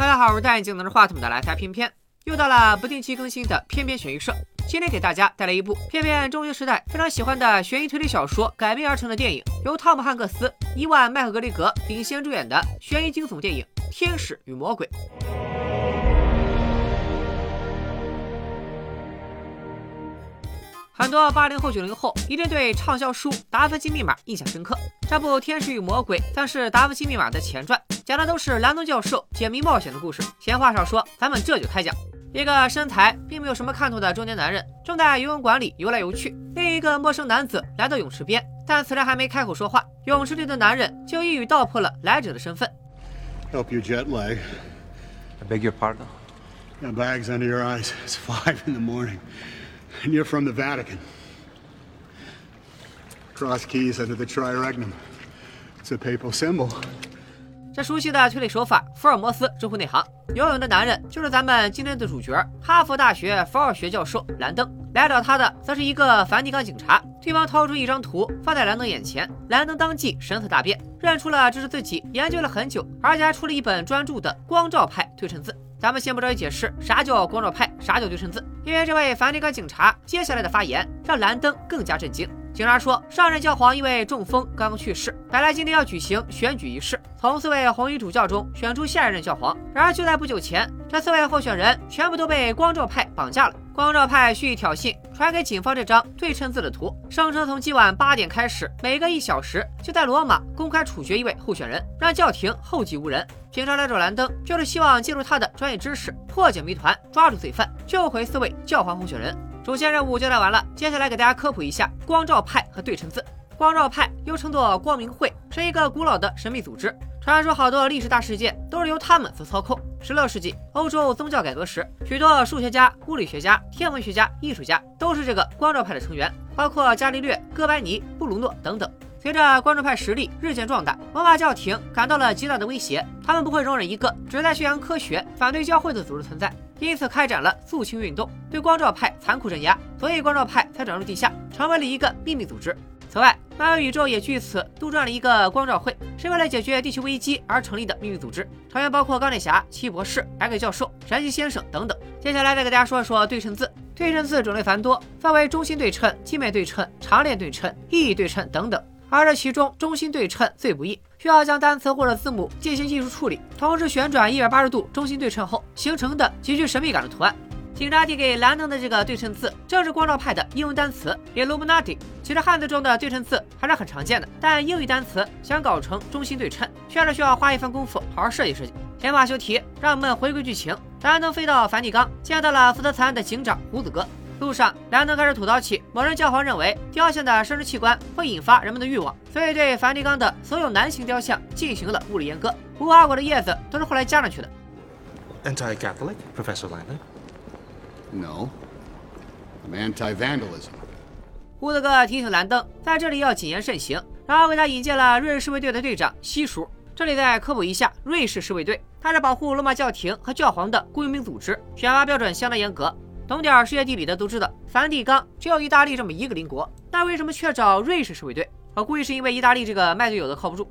大家好，我是戴眼镜拿着话筒的来财偏偏，又到了不定期更新的偏偏悬疑社。今天给大家带来一部偏偏中学时代非常喜欢的悬疑推理小说改编而成的电影，由汤姆汉克斯、伊万麦克格雷格领衔主演的悬疑惊悚电影《天使与魔鬼》。很多八零后、九零后一定对畅销书《达芬奇密码》印象深刻。这部《天使与魔鬼》算是《达芬奇密码》的前传，讲的都是兰登教授解谜冒险的故事。闲话少说，咱们这就开讲。一个身材并没有什么看头的中年男人正在游泳馆里游来游去，另一个陌生男子来到泳池边，但此人还没开口说话，泳池里的男人就一语道破了来者的身份。Help your jet lag. I beg your pardon? Got bags under your eyes. It's five in the morning. And you're from the Vatican. Cross keys under the triregnum. It's a papal symbol. 这熟悉的推理手法，福尔摩斯直呼内行。游泳的男人就是咱们今天的主角，哈佛大学福尔学教授兰登。来找他的则是一个梵蒂冈警察。对方掏出一张图放在兰登眼前，兰登当即神色大变，认出了这是自己研究了很久，而且还出了一本专注的光照派对称字。咱们先不着急解释啥叫光照派，啥叫对称字，因为这位梵蒂冈警察接下来的发言让兰登更加震惊。警察说，上任教皇因为中风刚刚去世，本来今天要举行选举仪式，从四位红衣主教中选出下一任教皇。然而就在不久前，这四位候选人全部都被光照派绑架了。光照派蓄意挑衅，传给警方这张对称字的图，声称从今晚八点开始，每隔一小时就在罗马公开处决一位候选人，让教廷后继无人。警察来找兰登，就是希望借助他的专业知识破解谜团，抓住罪犯，救回四位教皇候选人。主线任务交代完了，接下来给大家科普一下光照派和对称字。光照派又称作光明会，是一个古老的神秘组织。传说好多历史大事件都是由他们所操控。十六世纪欧洲宗教改革时，许多数学家、物理学家、天文学家、艺术家都是这个光照派的成员，包括伽利略、哥白尼、布鲁诺等等。随着光照派实力日渐壮大，罗马教廷感到了极大的威胁，他们不会容忍一个旨在宣扬科学、反对教会的组织存在，因此开展了肃清运动，对光照派残酷镇压。所以光照派才转入地下，成为了一个秘密组织。此外，漫威宇宙也据此杜撰了一个光照会，是为了解决地球危机而成立的秘密组织，成员包括钢铁侠、奇异博士、白鬼教授、神奇先生等等。接下来再给大家说说对称字。对称字种类繁多，分为中心对称、镜面对称、长链对称、意义对称等等。而这其中，中心对称最不易，需要将单词或者字母进行技术处理，同时旋转一百八十度中心对称。后形成的极具神秘感的图案。警察递给兰登的这个对称字，正是光照派的英文单词。Illuminati。其实汉字中的对称字还是很常见的，但英语单词。想搞成中心对称，确实需要花一番功夫好好设计设计。闲话休提，让我们回归剧情。兰登飞到梵蒂冈，见到了负责此案的警长胡子哥。路上，兰登开始吐槽起某人教皇认为雕像的生殖器官会引发人们的欲望，所以对梵蒂冈的所有男性雕像进行了物理阉割。无花果的叶子都是后来加上去的。Anti-Catholic, Professor Landon? No. I'm anti vandalism. 胡子哥提醒兰登，在这里要谨言慎行，然后为他引荐了瑞士侍卫队的队长西叔。这里再科普一下，瑞士侍卫队，它是保护罗马教廷和教皇的雇佣兵组织，选拔标准相当严格。懂点世界地理的都知道，梵蒂冈只有意大利这么一个邻国，那为什么却找瑞士侍卫队？我估计是因为意大利这个卖队友的靠不住。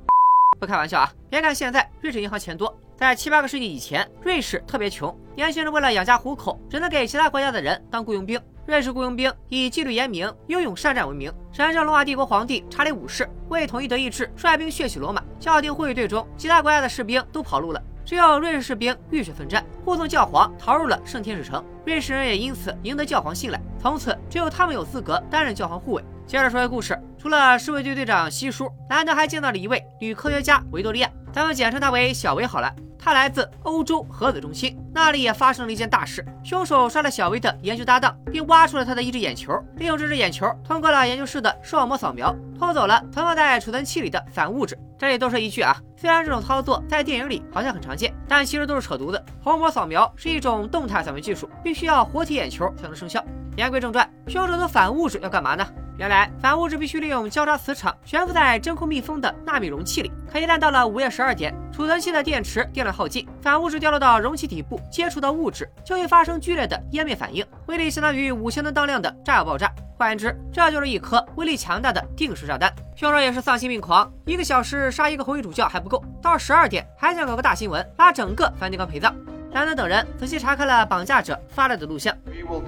不开玩笑啊！别看现在瑞士银行钱多，在七八个世纪以前，瑞士特别穷，年轻人为了养家糊口，只能给其他国家的人当雇佣兵。瑞士雇佣兵以纪律严明、英勇善战闻名。神圣罗马帝国皇帝查理五世为统一德意志，率兵血洗罗马。教廷护卫队中，其他国家的士兵都跑路了，只有瑞士士兵浴血奋战，护送教皇逃入了圣天使城。瑞士人也因此赢得教皇信赖，从此只有他们有资格担任教皇护卫。接着说故事，除了侍卫队队长西叔，兰德还见到了一位女科学家维多利亚，咱们简称她为小维好了。他来自欧洲核子中心，那里也发生了一件大事，凶手杀了小薇的研究搭档，并挖出了他的一只眼球，利用这只眼球通过了研究室的视网膜扫描，偷走了存放在储存器里的反物质。这里多说一句啊，虽然这种操作在电影里好像很常见，但其实都是扯犊子。虹膜扫描是一种动态扫描技术，必须要活体眼球才能生效。言归正传，凶手的反物质要干嘛呢？原来反物质必须利用交叉磁场悬浮在真空密封的纳米容器里，可一旦到了午夜十二点，储存器的电池电量耗尽，反物质掉落到容器底部，接触到物质就会发生剧烈的湮灭反应，威力相当于五千吨当量的炸药爆炸。换言之，这就是一颗威力强大的定时炸弹。凶手也是丧心病狂，一个小时杀一个红衣主教还不够，到十二点还想搞个大新闻，拉整个梵蒂冈陪葬。兰德等人仔细查看了绑架者发来的录像。We will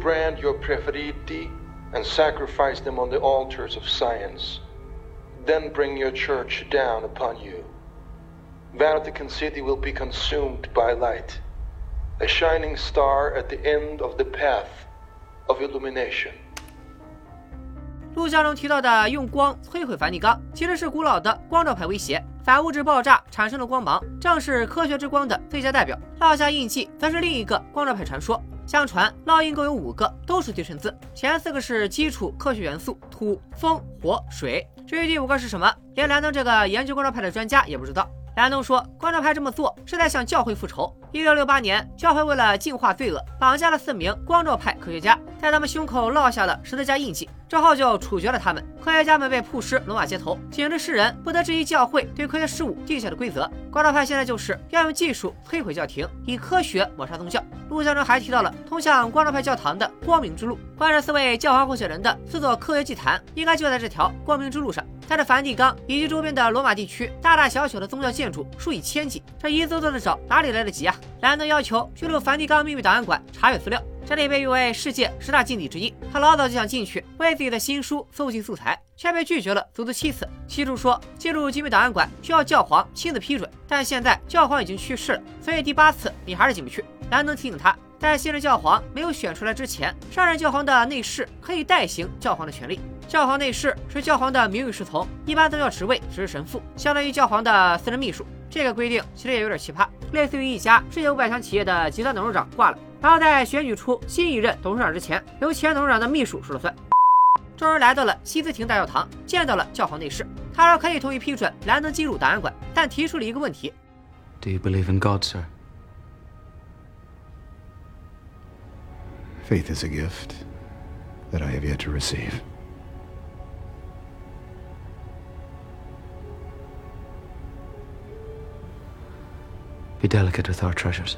brand your Preferiti and sacrifice them on the altars of science, then bring your church down upon you. Vatican City will be consumed by light, a shining star at the end of the path of illumination. 录像中提到的用光摧毁梵蒂冈，其实是古老的光照派威胁。反物质爆炸产生的光芒，正是科学之光的最佳代表。烙下印记，则是另一个光照派传说。 相传烙印共有五个，都是对称字。前四个是基础科学元素：土、风、火、水。至于第五个是什么，连兰登这个研究光照派的专家也不知道。兰登说，光照派这么做是在向教会复仇。一六六八年，教会为了净化罪恶，绑架了四名光照派科学家，在他们胸口烙下了十字架印记，之后就处决了他们。科学家们被曝尸罗马街头，警示世人不得质疑教会对科学事物定下的规则。光照派现在就是要用技术摧毁教廷，以科学抹杀宗教。录像中还提到了通向光照派教堂的光明之路，关着四位教皇候选人的四座科学祭坛，应该就在这条光明之路上。在这梵蒂冈以及周边的罗马地区，大大小小的宗教建筑数以千计，这一座座的找哪里来得及啊？兰登要求进入梵蒂冈秘密档案馆查阅资料，这里被誉为世界十大禁地之一。他老早就想进去为自己的新书搜集素材，却被拒绝了足足七次。西主说进入机密档案馆需要教皇亲自批准，但现在教皇已经去世了，所以第八次你还是进不去。兰登提醒他。在新任教皇没有选出来之前，上任教皇的内侍可以代行教皇的权利。教皇内侍是教皇的名誉侍从，一般都叫职位只是神父，相当于教皇的私人秘书。这个规定其实也有点奇葩，类似于一家世界五百强企业的集团董事长挂了，然后在选举出新一任董事长之前，由前董事长的秘书说了算。众人来到了西斯廷大教堂，见到了教皇内侍，他说可以同意批准兰登进入档案馆，但提出了一个问题：Do you believe in God, sir? Faith is a gift that I have yet to receive. Be delicate with our treasures.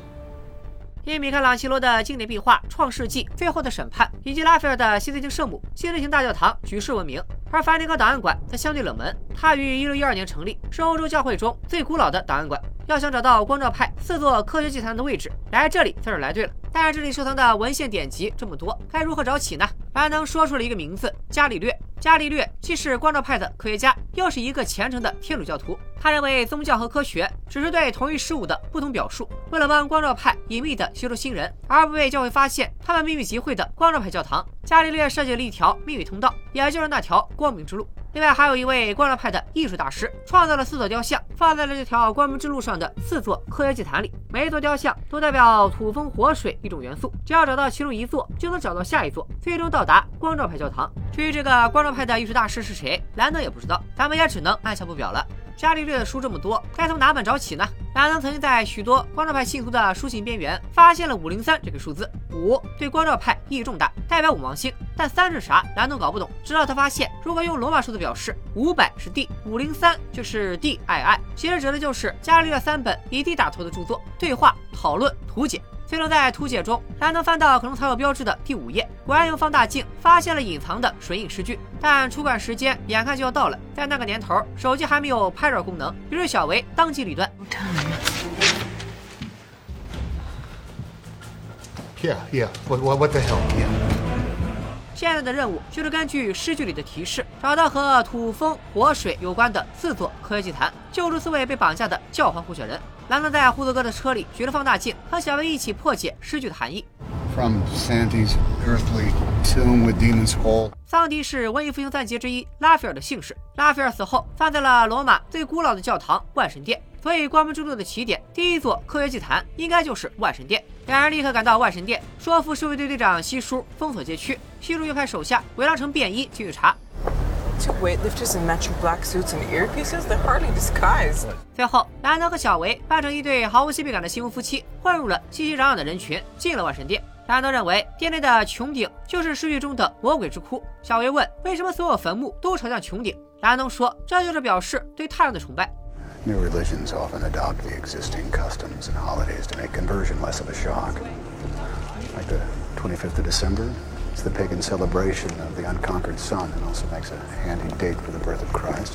因米开朗基罗的经典壁画《创世纪》《最后的审判》，以及拉斐尔的《西斯廷圣母》，西斯廷大教堂举世闻名，而梵蒂冈档案馆则相对冷门。它于1612年成立，是欧洲教会中最古老的档案馆。要想找到光照派四座科学祭坛的位置，来这里算是来对了。但是这里收藏的文献典籍这么多，该如何找起呢？兰能说出了一个名字：伽利略。伽利略既是光照派的科学家，又是一个虔诚的天主教徒。他认为宗教和科学只是对同一事物的不同表述。为了帮光照派隐秘的吸收新人，而不被教会发现他们秘密集会的光照派教堂，伽利略设计了一条秘密通道，也就是那条光明之路。另外，还有一位光照派的艺术大师，创造了四座雕像，放在了这条光明之路上的四座科学祭坛里。每一座雕像都代表土、风、火、水一种元素，只要找到其中一座，就能找到下一座，最终到达光照派教堂。至于这个光照派的艺术大师是谁，兰德也不知道，咱们也只能按下不表了。伽利略的书这么多，该从哪本找起呢？兰登曾经在许多光照派信徒的书信边缘发现了五零三这个数字，五对光照派意义重大，代表五芒星。但三是啥？兰登搞不懂。直到他发现，如果用罗马数字表示，五百是 D，五零三就是 D I I，其实指的就是伽利略三本以 D 打头的著作：对话、讨论、图解。最终在图解中，兰登翻到可能藏有标志的第五页，果然用放大镜发现了隐藏的水印诗句。但出馆时间眼看就要到了，在那个年头，手机还没有拍照功能，于是小维当机立断。Yeah, yeah. What, what, what the hell? Yeah. 现在的任务就是根据诗句里的提示，找到和土、风、火、水有关的四座科学祭坛，救出四位被绑架的教皇候选人。兰德在胡子哥的车里举着放大镜，和小薇一起破解诗句的含义。From Sandy's earthly tomb with Demon's Hole。桑迪是文艺复兴三杰之一拉斐尔的姓氏。拉斐尔死后，葬在了罗马最古老的教堂万神殿。所以，光明之路的起点，第一座科学祭坛应该就是万神殿。两人立刻赶到万神殿，说服侍卫队队长西叔封锁街区。西叔又派手下伪装成便衣进去查。Two weightlifters in matching black suits and earpieces? They're hardly disguised. 最后，兰德和小维扮成一对毫无亲密感的新婚夫妻，混入了熙熙攘攘的人群，进了万神殿。兰德认为殿内的穹顶就是诗句中的魔鬼之窟。小维问为什么所有坟墓都朝向穹顶，兰登说这就是表示对太阳的崇拜。New religions often adopt the existing customs and holidays to make conversion less of a shock. Like the 25th of December, it's the pagan celebration of the unconquered sun and also makes a handy date for the birth of Christ.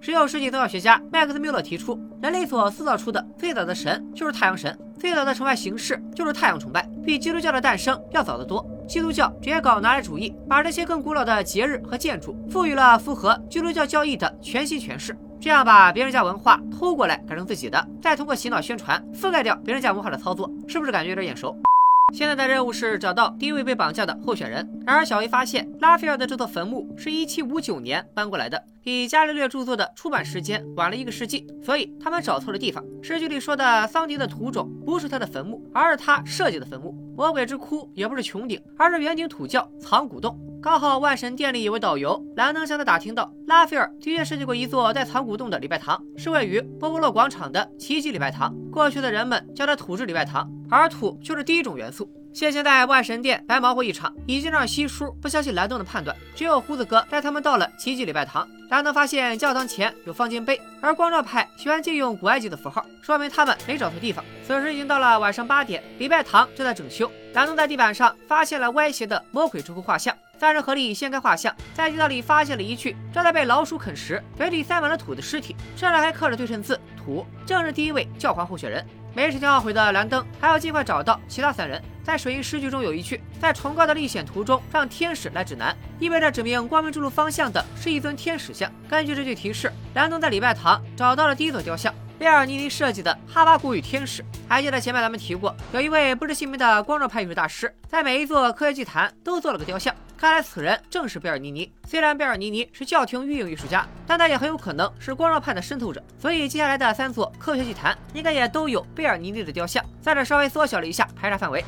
十九世纪宗教学家麦克斯缪勒提出，人类所塑造出的最早的神就是太阳神，最早的崇拜形式就是太阳崇拜，比基督教的诞生要早得多。基督教直接搞拿来主义，把这些更古老的节日和建筑赋予了符合基督教教义的全新诠释，这样把别人家文化偷过来改成自己的，再通过洗脑宣传覆盖掉别人家文化的操作，是不是感觉有点眼熟？现在的任务是找到第一位被绑架的候选人。然而，小 A 发现拉斐尔的这座坟墓是一七五九年搬过来的，比伽利略著作的出版时间晚了一个世纪，所以他们找错了地方。诗句里说的桑迪的土冢不是他的坟墓，而是他设计的坟墓。魔鬼之窟也不是穹顶，而是圆顶土窖藏古洞。刚好万神殿里有位导游，兰登向他打听到，拉斐尔的确设计过一座带藏古洞的礼拜堂，是位于波波洛广场的奇迹礼拜堂。过去的人们叫它土质礼拜堂，而土就是第一种元素。现现在万神殿白忙活一场，已经让西叔不相信兰登的判断。只有胡子哥带他们到了奇迹礼拜堂，兰登发现教堂前有方尖碑，而光照派喜欢借用古埃及的符号，说明他们没找错地方。此时已经到了晚上八点，礼拜堂正在整修。兰登在地板上发现了歪斜的魔鬼之窟画像。三人合力掀开画像，在地道里发现了一具正在被老鼠啃食、嘴里塞满了土的尸体，上面还刻着对称字“土”，正是第一位教皇候选人。没时间懊悔的兰登还要尽快找到其他三人。在水印诗句中有一句：“在崇高的历险途中，让天使来指南”，意味着指明光明之路方向的是一尊天使像。根据这句提示，兰登在礼拜堂找到了第一座雕像。贝尔尼尼设计的哈巴谷与天使，还记得前面咱们提过，有一位不知姓名的光照派艺术大师，在每一座科学祭坛都做了个雕像。看来此人正是贝尔尼尼。虽然贝尔尼尼是教廷御用艺术家，但他也很有可能是光照派的渗透者。所以接下来的三座科学祭坛应该也都有贝尔尼尼的雕像。在这稍微缩小了一下排查范围。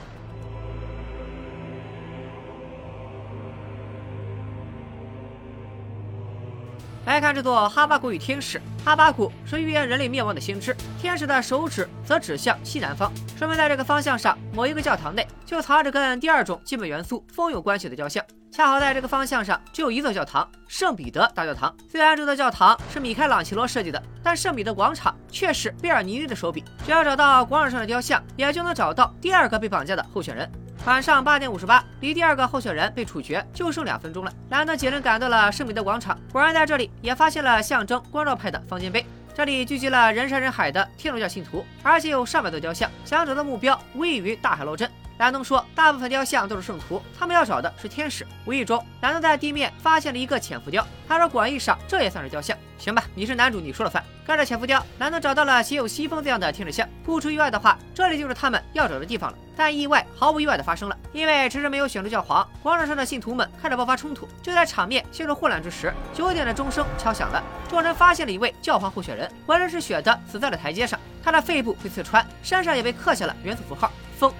来看这座哈巴谷与天使。哈巴谷是预言人类灭亡的先知，天使的手指则指向西南方，说明在这个方向上某一个教堂内就藏着跟第二种基本元素风有关系的雕像。恰好在这个方向上只有一座教堂——圣彼得大教堂。虽然这座教堂是米开朗奇罗设计的，但圣彼得广场却是贝尔尼尼的手笔。只要找到广场上的雕像，也就能找到第二个被绑架的候选人。晚上八点五十八，离第二个候选人被处决就剩两分钟了。兰登几人赶到了圣彼得广场，果然在这里也发现了象征光照派的方尖碑。这里聚集了人山人海的天主教信徒，而且有上百座雕像。想找的目标无异于大海捞针。兰登说，大部分雕像都是圣徒，他们要找的是天使。无意中，兰登在地面发现了一个浅浮雕，他说广义上这也算是雕像。行吧，你是男主，你说了算。跟着潜伏雕，兰登找到了写有西风字样的停止线。不出意外的话，这里就是他们要找的地方了。但意外毫无意外的发生了，因为迟迟没有选出教皇，广场上的信徒们开始爆发冲突。就在场面陷入混乱之时，九点的钟声敲响了。众人发现了一位教皇候选人，浑身是血的死在了台阶上，他的肺部被刺穿，身上也被刻下了元素符号风。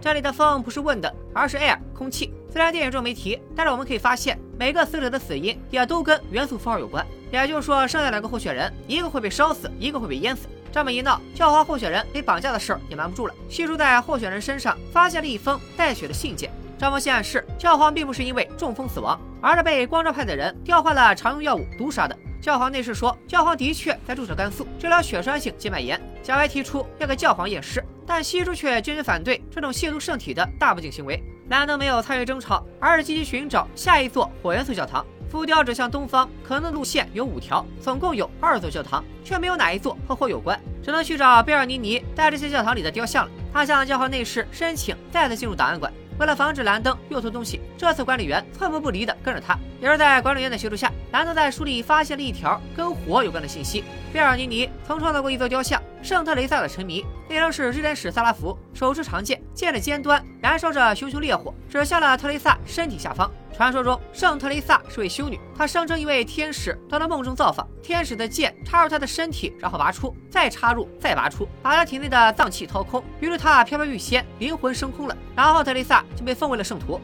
这里的风不是问的，而是 air 空气。虽然电影中没提，但是我们可以发现，每个死者的死因也都跟元素符号有关。也就是说，剩下两个候选人，一个会被烧死，一个会被淹死。这么一闹，教皇候选人被绑架的事儿也瞒不住了。西叔在候选人身上发现了一封带血的信件，这封信暗示教皇并不是因为中风死亡，而是被光照派的人调换了常用药物毒杀的。教皇内侍说，教皇的确在注射肝素治疗血栓性静脉炎。小白提出要给教皇验尸。但西叔却坚决反对这种亵渎圣体的大不敬行为。兰登没有参与争吵，而是积极寻找下一座火元素教堂。浮雕指向东方，可能的路线有五条，总共有二座教堂，却没有哪一座和火有关，只能去找贝尔尼尼带这些教堂里的雕像了。他向教皇内侍申请再次进入档案馆。为了防止兰登又偷东西，这次管理员寸步不离地跟着他。也是在管理员的协助下，兰登在书里发现了一条跟火有关的信息：贝尔尼尼曾创造过一座雕像——圣特雷萨的沉迷，内容是日天使萨拉福手持长剑，剑的尖端燃烧着熊熊烈火，指向了特雷萨身体下方。传说中，圣特雷萨是位修女，她声称一位天使到她梦中造访，天使的剑插入她的身体，然后拔出，再插入，再拔出，把她体内的脏器掏空，于是她飘飘欲仙，灵魂升空了。然后特雷萨就被奉为了圣徒。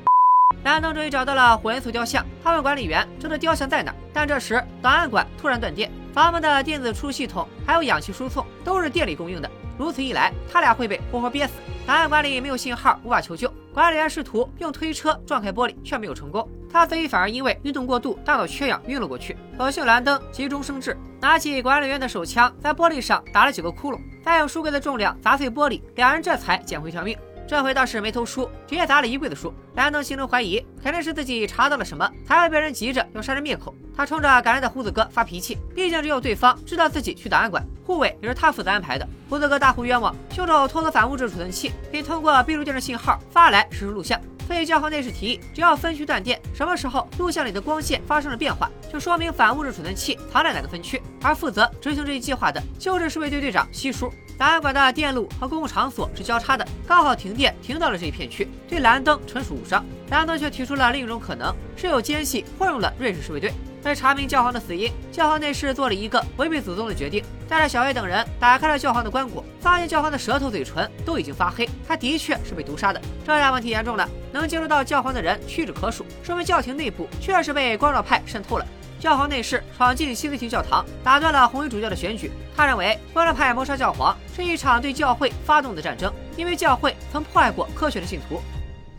兰登终于找到了火元素雕像，他问管理员这座雕像在哪，但这时档案馆突然断电，房门的电子输出系统还有氧气输送都是电力供应的。如此一来，他俩会被活活憋死。档案馆里没有信号，无法求救。管理员试图用推车撞开玻璃，却没有成功。他自己反而因为运动过度，大脑缺氧晕了过去。所幸兰登急中生智，拿起管理员的手枪，在玻璃上打了几个窟窿，再用书柜的重量砸碎玻璃，两人这才捡回一条命。这回倒是没偷书，直接砸了衣柜的书。兰登心中怀疑，肯定是自己查到了什么，才会被人急着要杀人灭口。他冲着赶来的胡子哥发脾气，毕竟只有对方知道自己去档案馆，护卫也是他负责安排的。胡子哥大呼冤枉，凶手偷走反物质储存器，并通过闭路电视信号发来实时录像。所以教皇内侍提议，只要分区断电，什么时候录像里的光线发生了变化，就说明反物质储存器藏在哪个分区。而负责执行这一计划的，就是侍卫队队长西叔。档案馆的电路和公共场所是交叉的，刚好停电停到了这一片区，对蓝灯纯属误伤。蓝灯却提出了另一种可能，是有奸细混入了瑞士侍卫队。为查明教皇的死因，教皇内侍做了一个违背祖宗的决定，带着小 A 等人打开了教皇的棺椁，发现教皇的舌头、嘴唇都已经发黑，他的确是被毒杀的。这下问题严重了，能接触到教皇的人屈指可数，说明教廷内部确实被光照派渗透了。教皇内侍闯进西斯廷教堂，打断了红衣主教的选举。他认为光照派谋杀教皇是一场对教会发动的战争，因为教会曾迫害过科学的信徒。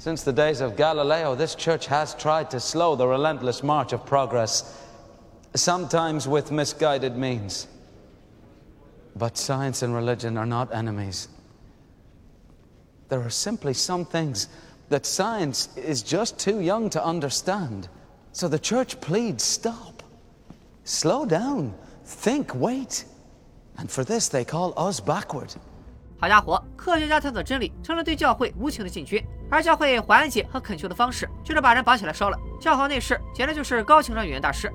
Since the days of Galileo, this church has tried to slow the relentless march of progress, sometimes with misguided means. But science and religion are not enemies. There are simply some things that science is just too young to understand. So the church pleads stop, slow down, think, wait. And for this, they call us backward. 好家伙，科学家探索真理成了对教会无情的进军，而教会缓解和恳求的方式就是把人绑起来烧了。教皇内侍简直就是高情商语言大师。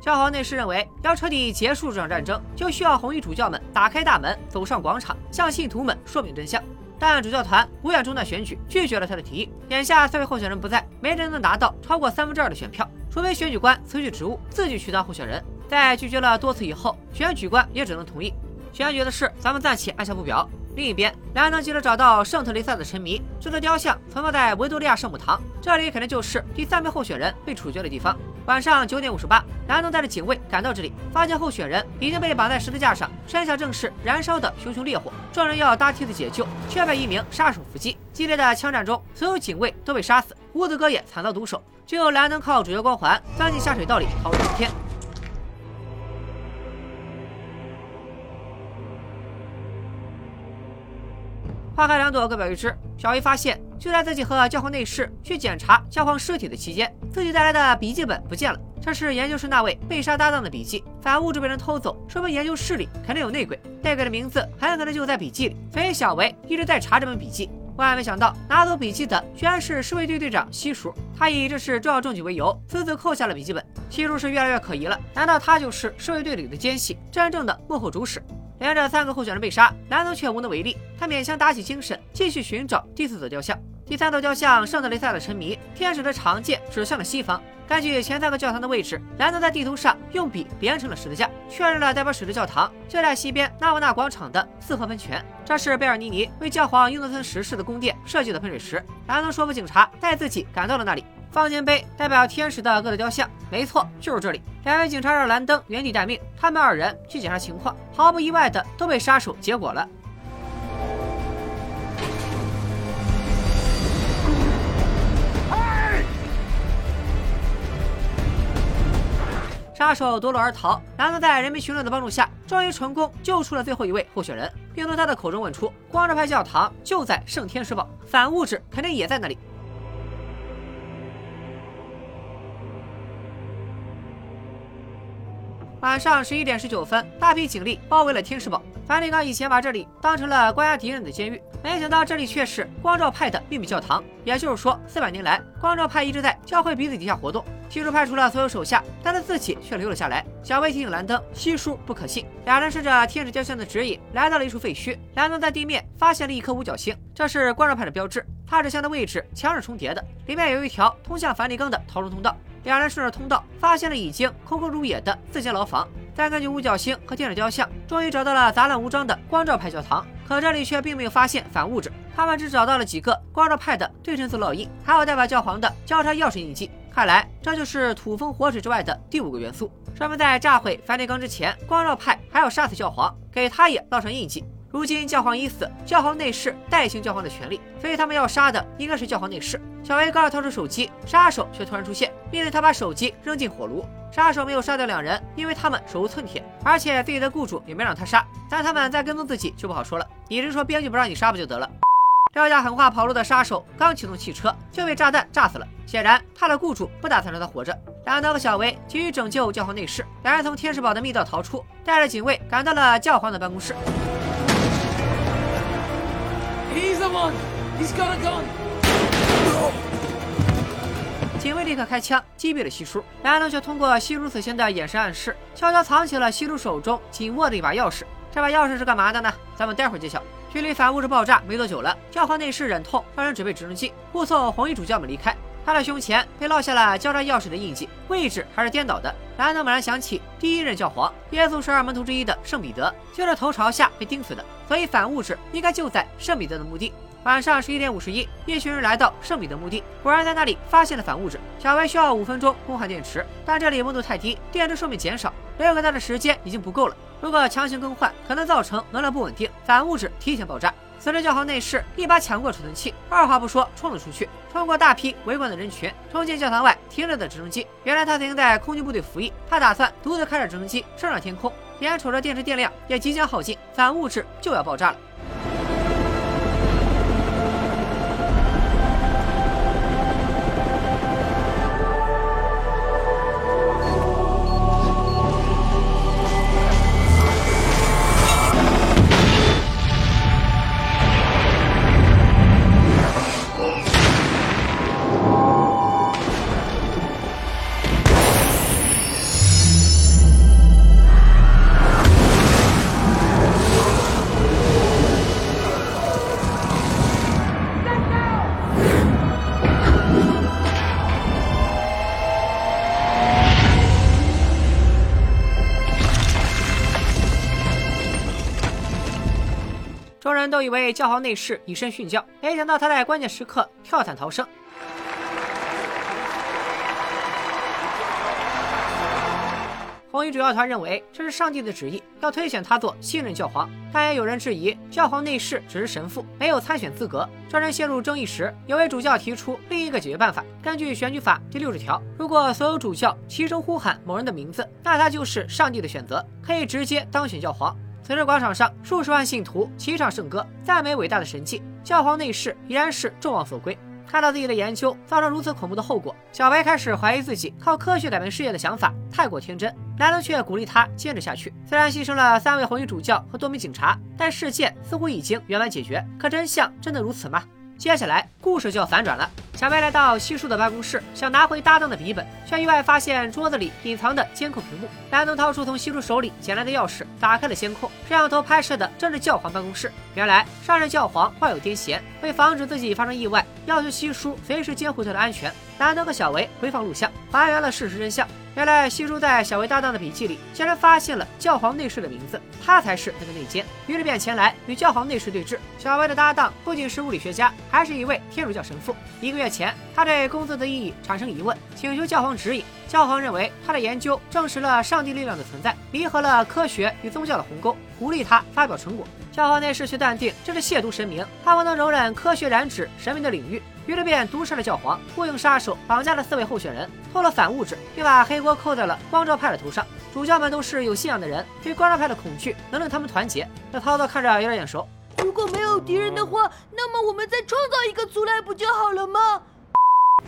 教皇内侍认为，要彻底结束这场战争，就需要红衣主教们打开大门，走上广场，向信徒们说明真相。但主教团不愿中断选举，拒绝了他的提议。眼下三位候选人不在，没人能拿到超过三分之二的选票，除非选举官辞去职务，自己去当候选人。在拒绝了多次以后，选举官也只能同意。选举的事，咱们暂且按下不表。另一边，兰登急着找到圣特雷萨的沉迷，这座雕像存放在维多利亚圣母堂，这里肯定就是第三名候选人被处决的地方。晚上九点五十八，兰登带着警卫赶到这里，发现候选人已经被绑在十字架上，身下正是燃烧的熊熊烈火。众人要搭梯子解救，却被一名杀手伏击。激烈的枪战中，所有警卫都被杀死，胡子哥也惨遭毒手，只有兰登靠主角光环钻进下水道里逃出天。花开两朵，各表一枝。小 A 发现，就在自己和教皇内侍去检查教皇尸体的期间，自己带来的笔记本不见了。这是研究室那位被杀搭档的笔记，反物质被人偷走，说明研究室里肯定有内鬼，内鬼的名字很可能就在笔记里。所以小维一直在查这本笔记。万万没想到，拿走笔记的居然是侍卫队队长西叔。他以这是重要证据为由，私自扣下了笔记本。西叔是越来越可疑了，难道他就是侍卫队里的奸细，真正的幕后主使？连着三个候选人被杀，兰登却无能为力。他勉强打起精神，继续寻找第四座雕像。第三座雕像圣德雷萨的沉迷，天使的长剑指向了西方。根据前三个教堂的位置，兰登在地图上用笔连成了十字架，确认了代表水的教堂就在西边纳瓦纳广场的四合喷泉。这是贝尔尼尼为教皇英诺森十世的宫殿设计的喷水池。兰登说服警察带自己赶到了那里。方尖碑代表天使的各个雕像，没错，就是这里。两位警察让兰登原地待命，他们二人去检查情况，毫不意外的都被杀手结果了。杀手夺路而逃，兰登在人民群众的帮助下，终于成功救出了最后一位候选人，并从他的口中问出：光之派教堂就在圣天使堡，反物质肯定也在那里。晚上十一点十九分，大批警力包围了天使堡。梵蒂冈以前把这里当成了关押敌人的监狱，没想到这里却是光照派的秘密教堂。也就是说，四百年来，光照派一直在教会鼻子底下活动。西叔派出了所有手下，但他自己却留了下来。小薇提醒兰登，西叔不可信。两人顺着天使雕像的指引，来到了一处废墟。兰登在地面发现了一颗五角星，这是光照派的标志。它指向的位置墙是重叠的，里面有一条通向梵蒂冈的逃生通道。两人顺着通道，发现了已经空空如也的四间牢房。再根据五角星和天使雕像，终于找到了杂乱无章的光照派教堂。可这里却并没有发现反物质。他们只找到了几个光照派的对称字烙印，还有代表教皇的交叉钥匙印记。看来这就是土风火水之外的第五个元素。专门在炸毁梵蒂冈之前，光照派还要杀死教皇，给他也烙上印记。如今教皇已死，教皇内侍代行教皇的权利，所以他们要杀的应该是教皇内侍。小维刚要掏出手机，杀手却突然出现，命令他把手机扔进火炉。杀手没有杀掉两人，因为他们手无寸铁，而且自己的雇主也没让他杀。但他们在跟踪自己就不好说了，你是说编剧不让你杀不就得了？撂下狠话跑路的杀手刚启动汽车就被炸弹炸死了，显然他的雇主不打算让他活着。兰德和小维急于拯救教皇内侍，两人从天使堡的密道逃出，带着警卫赶到了教皇的办公室。He's the one. He's got a gun. 警卫立刻开枪击毙了西叔，兰德却通过西叔死前的眼神暗示，悄悄藏起了西叔手中紧握的一把钥匙。这把钥匙是干嘛的呢？咱们待会儿揭晓。距离反物质爆炸没多久了，教皇内侍忍痛让人准备直升机，护送红衣主教们离开。他的胸前被烙下了交叉钥匙的印记，位置还是颠倒的。兰德猛然想起，第一任教皇耶稣十二门徒之一的圣彼得就是头朝下被钉死的，所以反物质应该就在圣彼得的墓地。晚上十一点五十一，一群人来到圣彼得墓地，果然在那里发现了反物质。小白需要五分钟更换电池，但这里温度太低，电池寿命减少，留给他的时间已经不够了。如果强行更换，可能造成能量不稳定，反物质提前爆炸。此时，教皇内侍一把抢过储存器，二话不说冲了出去，穿过大批围观的人群，冲进教堂外停着的直升机。原来他曾经在空军部队服役，他打算独自开着直升机升上天空。眼瞅着电池电量也即将耗尽，反物质就要爆炸了。都以为教皇内侍以身殉教，没想到他在关键时刻跳伞逃生。红衣主教团认为这是上帝的旨意，要推选他做新任教皇，但也有人质疑教皇内侍只是神父，没有参选资格。众人陷入争议时，有位主教提出另一个解决办法：根据选举法第六十条，如果所有主教齐声呼喊某人的名字，那他就是上帝的选择，可以直接当选教皇。此时广场上数十万信徒齐唱圣歌，赞美伟大的神迹。教皇内侍依然是众望所归。看到自己的研究造成如此恐怖的后果，小白开始怀疑自己靠科学改变世界的想法太过天真。莱德却鼓励他坚持下去。虽然牺牲了三位红衣主教和多名警察，但事件似乎已经圆满解决。可真相真的如此吗？接下来故事就要反转了。小白来到西叔的办公室，想拿回搭档的笔记本，却意外发现桌子里隐藏的监控屏幕。兰登掏出从西叔手里捡来的钥匙，打开了监控。摄像头拍摄的正是教皇办公室。原来上任教皇患有癫痫，为防止自己发生意外，要求西叔随时监护他的安全。兰登和小维回放录像，还原了事实真相。原来西叔在小维搭档的笔记里，竟然发现了教皇内侍的名字，他才是那个内奸。于是便前来与教皇内侍对峙。小维的搭档不仅是物理学家，还是一位天主教神父。一个月前，他对工作的意义产生疑问，请求教皇指引。教皇认为他的研究证实了上帝力量的存在，弥合了科学与宗教的鸿沟，鼓励他发表成果。教皇内侍却断定这是亵渎神明，他不能容忍科学染指神明的领域。于是便毒杀了教皇，雇佣杀手绑架了四位候选人，偷了反物质，并把黑锅扣在了光照派的头上。主教们都是有信仰的人，对光照派的恐惧能令他们团结。这操作看着有点眼熟。如果没有敌人的话，那么我们再创造一个族来不就好了吗？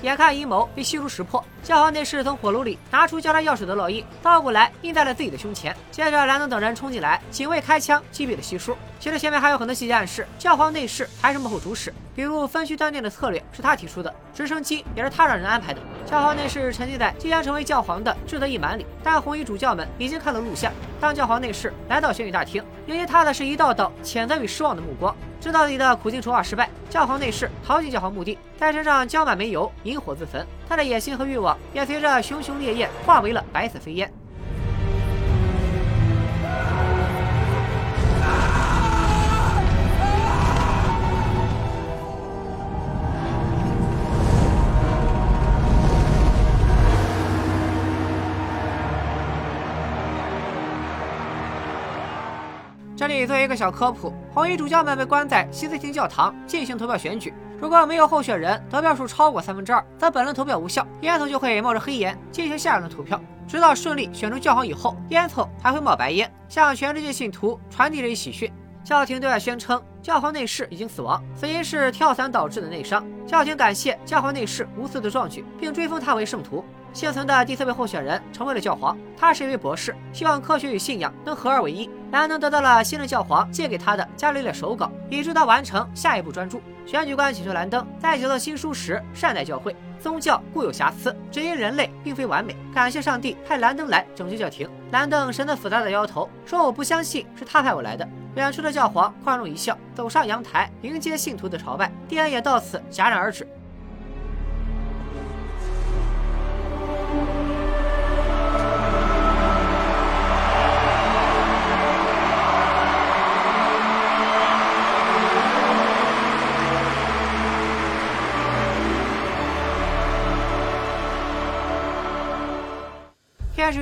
眼看阴谋被悉数识破，教皇内侍从火炉里拿出交叉钥匙的烙印，倒过来印在了自己的胸前。接着兰登等人冲进来，警卫开枪击毙了西叔。其实前面还有很多细节暗示，教皇内侍还是幕后主使，比如分区断电的策略是他提出的，直升机也是他让人安排的。教皇内侍沉浸在即将成为教皇的志得意满里，但红衣主教们已经看了录像。当教皇内侍来到选举大厅，迎接他的是一道道谴责与失望的目光。知道自己的苦心筹划失败，教皇内侍逃进教皇墓地，在身上浇满煤油，引火自焚。他的野心和欲望也随着熊熊烈焰化为了白色飞烟。这里做一个小科普：红衣主教们被关在西斯廷教堂进行投票选举，如果没有候选人得票数超过三分之二，则本轮投票无效，烟囱就会冒着黑烟进行下一轮投票。直到顺利选出教皇以后，烟囱还会冒白烟，向全世界信徒传递着一喜讯。教廷对外宣称教皇内侍已经死亡，死因是跳伞导致的内伤。教廷感谢教皇内侍无私的壮举，并追封他为圣徒。幸存的第四位候选人成为了教皇，他是一位博士，希望科学与信仰能合二为一。兰登得到了新任教皇借给他的伽利略手稿，以助他完成下一步专著。选举官请求兰登在写作新书时善待教会。宗教固有瑕疵，只因人类并非完美。感谢上帝派兰登来拯救教廷。兰登神色复杂的摇头，说：“我不相信是他派我来的。”远处的教皇宽容一笑，走上阳台迎接信徒的朝拜。殿恩也到此戛然而止。《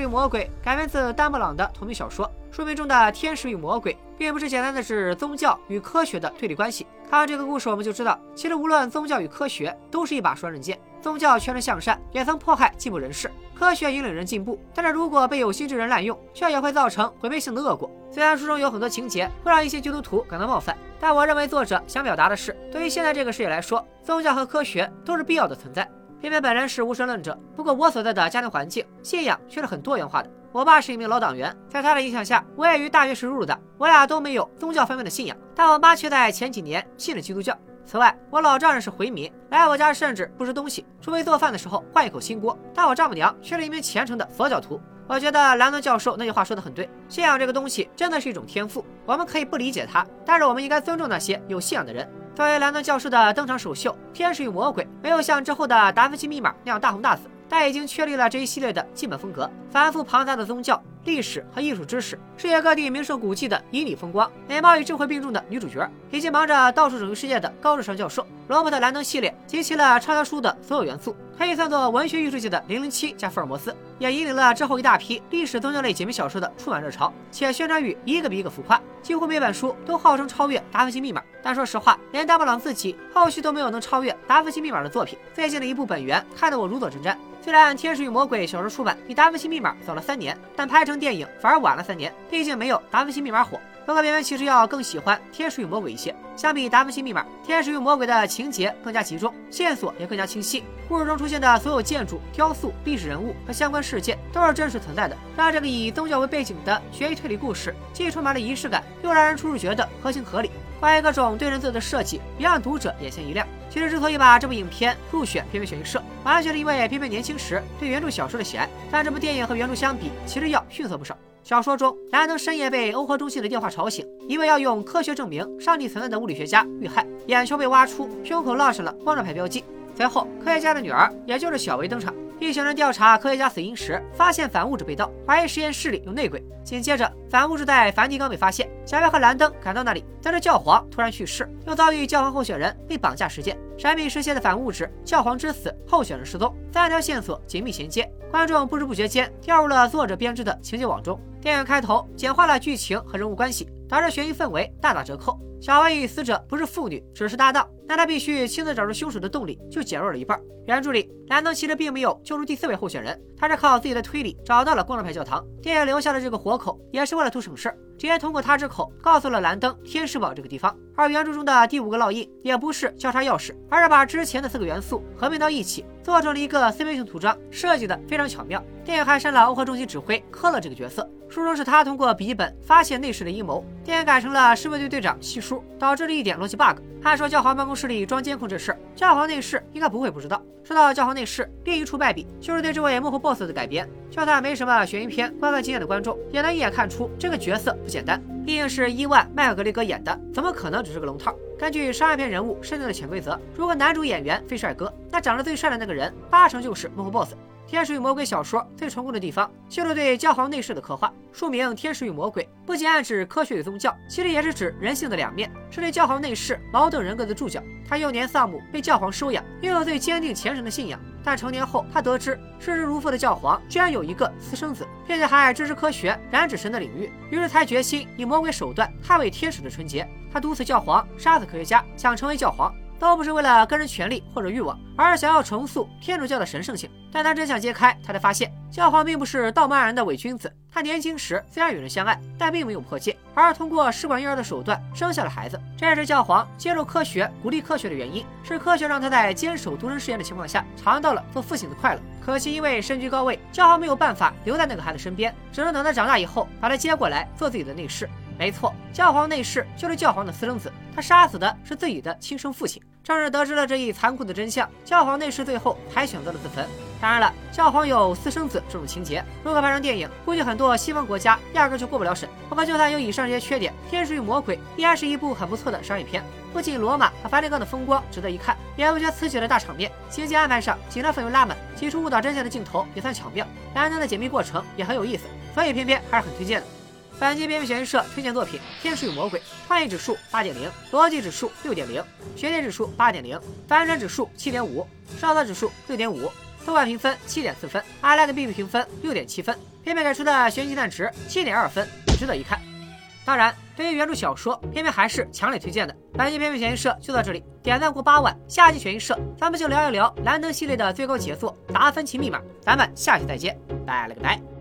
与魔鬼》改编自丹布朗的同名小说。书名中的天使与魔鬼，并不是简单的指宗教与科学的对立关系。看完这个故事，我们就知道，其实无论宗教与科学，都是一把双刃剑。宗教劝人向善，也曾迫害进步人士；科学引领人进步，但是如果被有心之人滥用，却也会造成毁灭性的恶果。虽然书中有很多情节会让一些基督徒感到冒犯，但我认为作者想表达的是，对于现在这个世界来说，宗教和科学都是必要的存在。偏偏本人是无神论者，不过我所在的家庭环境信仰却是很多元化的。我爸是一名老党员，在他的影响下，我也于大学时入的。我俩都没有宗教方面的信仰，但我妈却在前几年信了基督教。此外，我老丈人是回民，来我家甚至不吃东西，除非做饭的时候换一口新锅。但我丈母娘却是一名虔诚的佛教徒。我觉得兰顿教授那句话说的很对，信仰这个东西真的是一种天赋，我们可以不理解它，但是我们应该尊重那些有信仰的人。作为兰登教授的登场首秀，《天使与魔鬼》没有像之后的《达芬奇密码》那样大红大紫，但已经确立了这一系列的基本风格。繁复庞杂的宗教、历史和艺术知识，世界各地名胜古迹的旖旎风光，美貌与智慧并重的女主角，以及忙着到处拯救世界的高智商教授。罗伯特·兰登系列集齐了畅销书的所有元素，可以算作文学艺术界的《零零七》加福尔摩斯，也引领了之后一大批历史宗教类解密小说的出版热潮。且宣传语一个比一个浮夸，几乎每本书都号称超越《达芬奇密码》。但说实话，连达布朗自己后续都没有能超越《达芬奇密码》的作品。最近的一部本源看得我如坐针毡。虽然《天使与魔鬼》小说出版比《达芬奇密码》早了三年，但拍成电影反而晚了三年，毕竟没有《达芬奇密码》火。不过，边边其实要更喜欢《天使与魔鬼》一些。相比《达芬奇密码》，《天使与魔鬼》的情节更加集中，线索也更加清晰。故事中出现的所有建筑、雕塑、历史人物和相关事件都是真实存在的，让这个以宗教为背景的悬疑推理故事既充满了仪式感，又让人处处觉得合情合理。关于各种对人字的设计，也让读者眼前一亮。其实之所以把这部影片入选片片选映社，完全是因为片片年轻时对原著小说的喜爱。但这部电影和原著相比，其实要逊色不少。小说中，兰登深夜被欧科中心的电话吵醒，因为要用科学证明上帝存在的物理学家遇害，眼球被挖出，胸口烙上了光照牌标记。随后，科学家的女儿，也就是小维登场。一行人调查科学家死因时，发现反物质被盗，怀疑实验室里有内鬼。紧接着，反物质在梵蒂冈被发现，小白和兰登赶到那里，但是教皇突然去世，又遭遇教皇候选人被绑架事件。神秘失窃的反物质，教皇之死，候选人失踪，三条线索紧密衔接，观众不知不觉间掉入了作者编织的情节网中。电影开头简化了剧情和人物关系，导致悬疑氛围大打折扣。小薇与死者不是父女，只是搭档，但他必须亲自找出凶手的动力就减弱了一半。原著里，兰登其实并没有救出第四位候选人，他是靠自己的推理找到了光照牌教堂。电影留下了这个活口，也是为了图省事，直接通过他之口告诉了兰登天使堡这个地方。而原著中的第五个烙印也不是交叉钥匙，而是把之前的四个元素合并到一起，做成了一个三边形图章，设计的非常巧妙。电影还删了欧和中心指挥科勒这个角色。书中是他通过笔记本发现内侍的阴谋，电影改成了侍卫队队长西导致了一点逻辑 bug。按说教皇办公室里装监控这事，教皇内侍应该不会不知道。说到教皇内侍，另一处败笔就是对这位幕后 boss 的改编。就算没什么悬疑片观看经验的观众，也能一眼看出这个角色不简单。毕竟是伊万麦克格雷格演的，怎么可能只是个龙套？根据商业片人物设定的潜规则，如果男主演员非帅哥，那长得最帅的那个人八成就是幕后 boss。《天使与魔鬼》小说最成功的地方，就是对教皇内饰的刻画。书名《天使与魔鬼》不仅暗指科学与宗教，其实也是指人性的两面，是对教皇内饰矛盾人格的注脚。他幼年丧母，被教皇收养，拥有最坚定虔诚的信仰。但成年后，他得知视之如父的教皇居然有一个私生子，并且还爱支持科学、染指神的领域，于是才决心以魔鬼手段捍卫天使的纯洁。他毒死教皇，杀死科学家，想成为教皇。都不是为了个人权利或者欲望，而是想要重塑天主教的神圣性。但他真相揭开，他才发现教皇并不是道貌岸然的伪君子。他年轻时虽然与人相爱，但并没有破戒，而是通过试管婴儿的手段生下了孩子。这也是教皇接受科学、鼓励科学的原因。是科学让他在坚守独生试验的情况下，尝到了做父亲的快乐。可惜因为身居高位，教皇没有办法留在那个孩子身边，只能等他长大以后把他接过来做自己的内侍。没错，教皇内侍就是教皇的私生子，他杀死的是自己的亲生父亲。正是得知了这一残酷的真相，教皇内侍最后还选择了自焚。当然了，教皇有私生子这种情节，如果拍成电影，估计很多西方国家压根就过不了审。不过，就算有以上这些缺点，《天使与魔鬼》依然是一部很不错的商业片。不仅罗马和梵蒂冈的风光值得一看，也不缺刺激的大场面。情节安排上，紧张氛围拉满，几处误导真相的镜头也算巧妙。兰登的解密过程也很有意思，所以偏偏还是很推荐的。本期编剧选社推荐作品《天使与魔鬼》，创意指数八点零，逻辑指数六点零，悬念指数八点零，反转指数七点五，上色指数六点五，豆瓣评分七点四分，i like B B 评分六点七分，片片给出的悬疑蛋值七点二分，值得一看。当然，对于原著小说，片片还是强烈推荐的。本期片片选社就到这里，点赞过八万，下期选社咱们就聊一聊兰登系列的最高杰作《达芬奇密码》，咱们下期再见，拜了个拜。